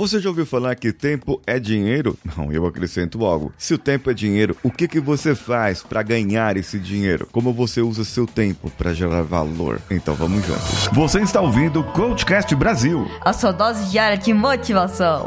Você já ouviu falar que tempo é dinheiro? Não, eu acrescento algo. Se o tempo é dinheiro, o que, que você faz para ganhar esse dinheiro? Como você usa seu tempo para gerar valor? Então vamos juntos. Você está ouvindo o Coachcast Brasil a sua dose diária de motivação.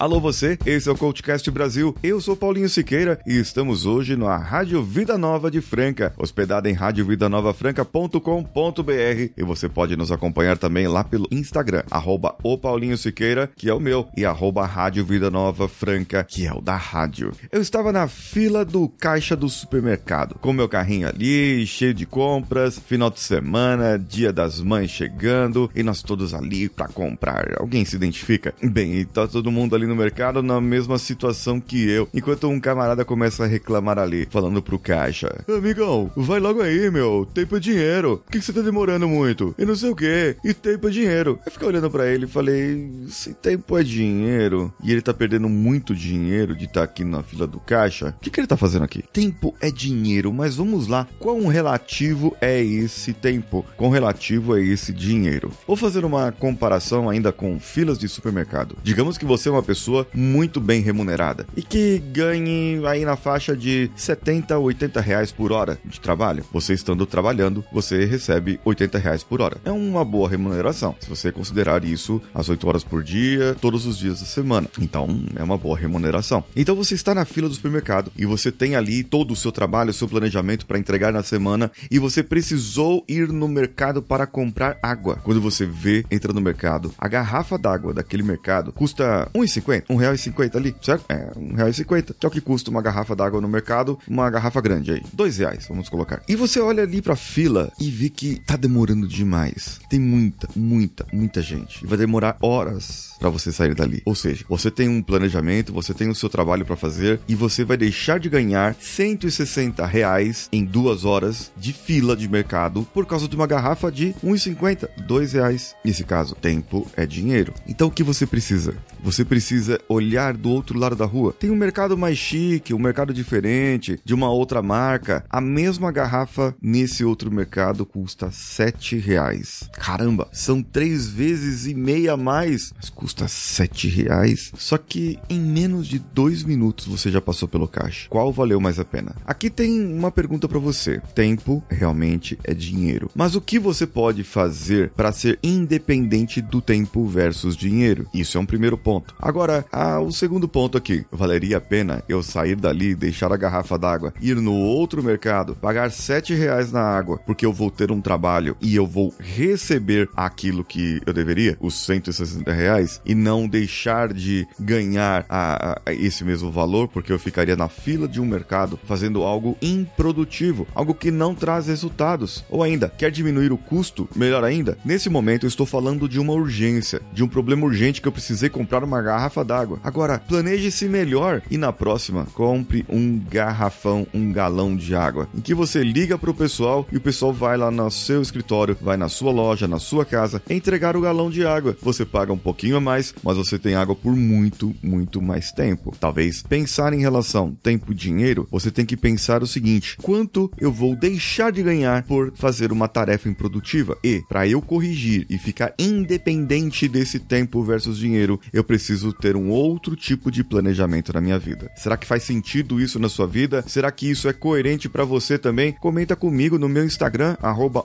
Alô você, esse é o Coachcast Brasil, eu sou Paulinho Siqueira e estamos hoje na Rádio Vida Nova de Franca, hospedada em radiovidanovafranca.com.br e você pode nos acompanhar também lá pelo Instagram, arroba o Paulinho Siqueira, que é o meu, e arroba Rádio Vida Nova Franca, que é o da rádio. Eu estava na fila do caixa do supermercado, com meu carrinho ali, cheio de compras, final de semana, dia das mães chegando, e nós todos ali para comprar. Alguém se identifica? Bem, tá todo mundo ali no mercado na mesma situação que eu, enquanto um camarada começa a reclamar ali, falando pro caixa: Amigão, vai logo aí, meu, tempo é dinheiro. Por que, você tá demorando muito? E não sei o que, e tempo é dinheiro. Eu fiquei olhando para ele e falei: Se tempo é dinheiro e ele tá perdendo muito dinheiro de estar tá aqui na fila do caixa, o que, que ele tá fazendo aqui? Tempo é dinheiro, mas vamos lá, quão relativo é esse tempo? Quão relativo é esse dinheiro? Vou fazer uma comparação ainda com filas de supermercado. Digamos que você é uma pessoa pessoa muito bem remunerada e que ganhe aí na faixa de 70 80 reais por hora de trabalho. Você estando trabalhando, você recebe 80 reais por hora. É uma boa remuneração, se você considerar isso as 8 horas por dia, todos os dias da semana. Então, é uma boa remuneração. Então, você está na fila do supermercado e você tem ali todo o seu trabalho, seu planejamento para entregar na semana e você precisou ir no mercado para comprar água. Quando você vê, entra no mercado, a garrafa d'água daquele mercado custa 1,50 1,50. R$ ali, certo? É, R$1,50. Que é o que custa uma garrafa d'água no mercado, uma garrafa grande aí. Dois reais, vamos colocar. E você olha ali pra fila e vê que tá demorando demais. Tem muita, muita, muita gente. E vai demorar horas para você sair dali. Ou seja, você tem um planejamento, você tem o seu trabalho para fazer e você vai deixar de ganhar 160 reais em duas horas de fila de mercado por causa de uma garrafa de 1,50, 2 reais. Nesse caso, tempo é dinheiro. Então o que você precisa? Você precisa olhar do outro lado da rua. Tem um mercado mais chique, um mercado diferente, de uma outra marca. A mesma garrafa nesse outro mercado custa 7 reais. Caramba, são três vezes e meia a mais. Mas custa 7 reais. Só que em menos de dois minutos você já passou pelo caixa. Qual valeu mais a pena? Aqui tem uma pergunta para você. Tempo realmente é dinheiro. Mas o que você pode fazer para ser independente do tempo versus dinheiro? Isso é um primeiro ponto. Agora, ah, o segundo ponto aqui. Valeria a pena eu sair dali, deixar a garrafa d'água, ir no outro mercado, pagar 7 reais na água, porque eu vou ter um trabalho e eu vou receber aquilo que eu deveria, os 160 reais? e não deixar de ganhar a, a, esse mesmo valor, porque eu ficaria na fila de um mercado fazendo algo improdutivo, algo que não traz resultados. Ou ainda, quer diminuir o custo? Melhor ainda, nesse momento eu estou falando de uma urgência, de um problema urgente que eu precisei comprar uma garrafa d'água. Agora, planeje-se melhor e na próxima, compre um garrafão, um galão de água, em que você liga para o pessoal e o pessoal vai lá no seu escritório, vai na sua loja, na sua casa, entregar o galão de água. Você paga um pouquinho a mais, mas você tem água por muito, muito mais tempo. Talvez pensar em relação tempo e dinheiro, você tem que pensar o seguinte: quanto eu vou deixar de ganhar por fazer uma tarefa improdutiva? E para eu corrigir e ficar independente desse tempo versus dinheiro, eu preciso ter um outro tipo de planejamento na minha vida. Será que faz sentido isso na sua vida? Será que isso é coerente para você também? Comenta comigo no meu Instagram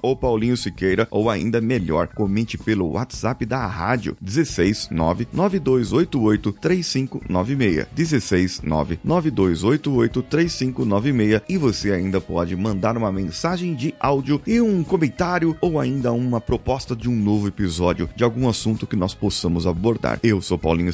@opaulinho_siqueira ou ainda melhor, comente pelo WhatsApp da rádio 16 99288 3596. 16 99288 3596 e você ainda pode mandar uma mensagem de áudio e um comentário ou ainda uma proposta de um novo episódio de algum assunto que nós possamos abordar. Eu sou Paulinho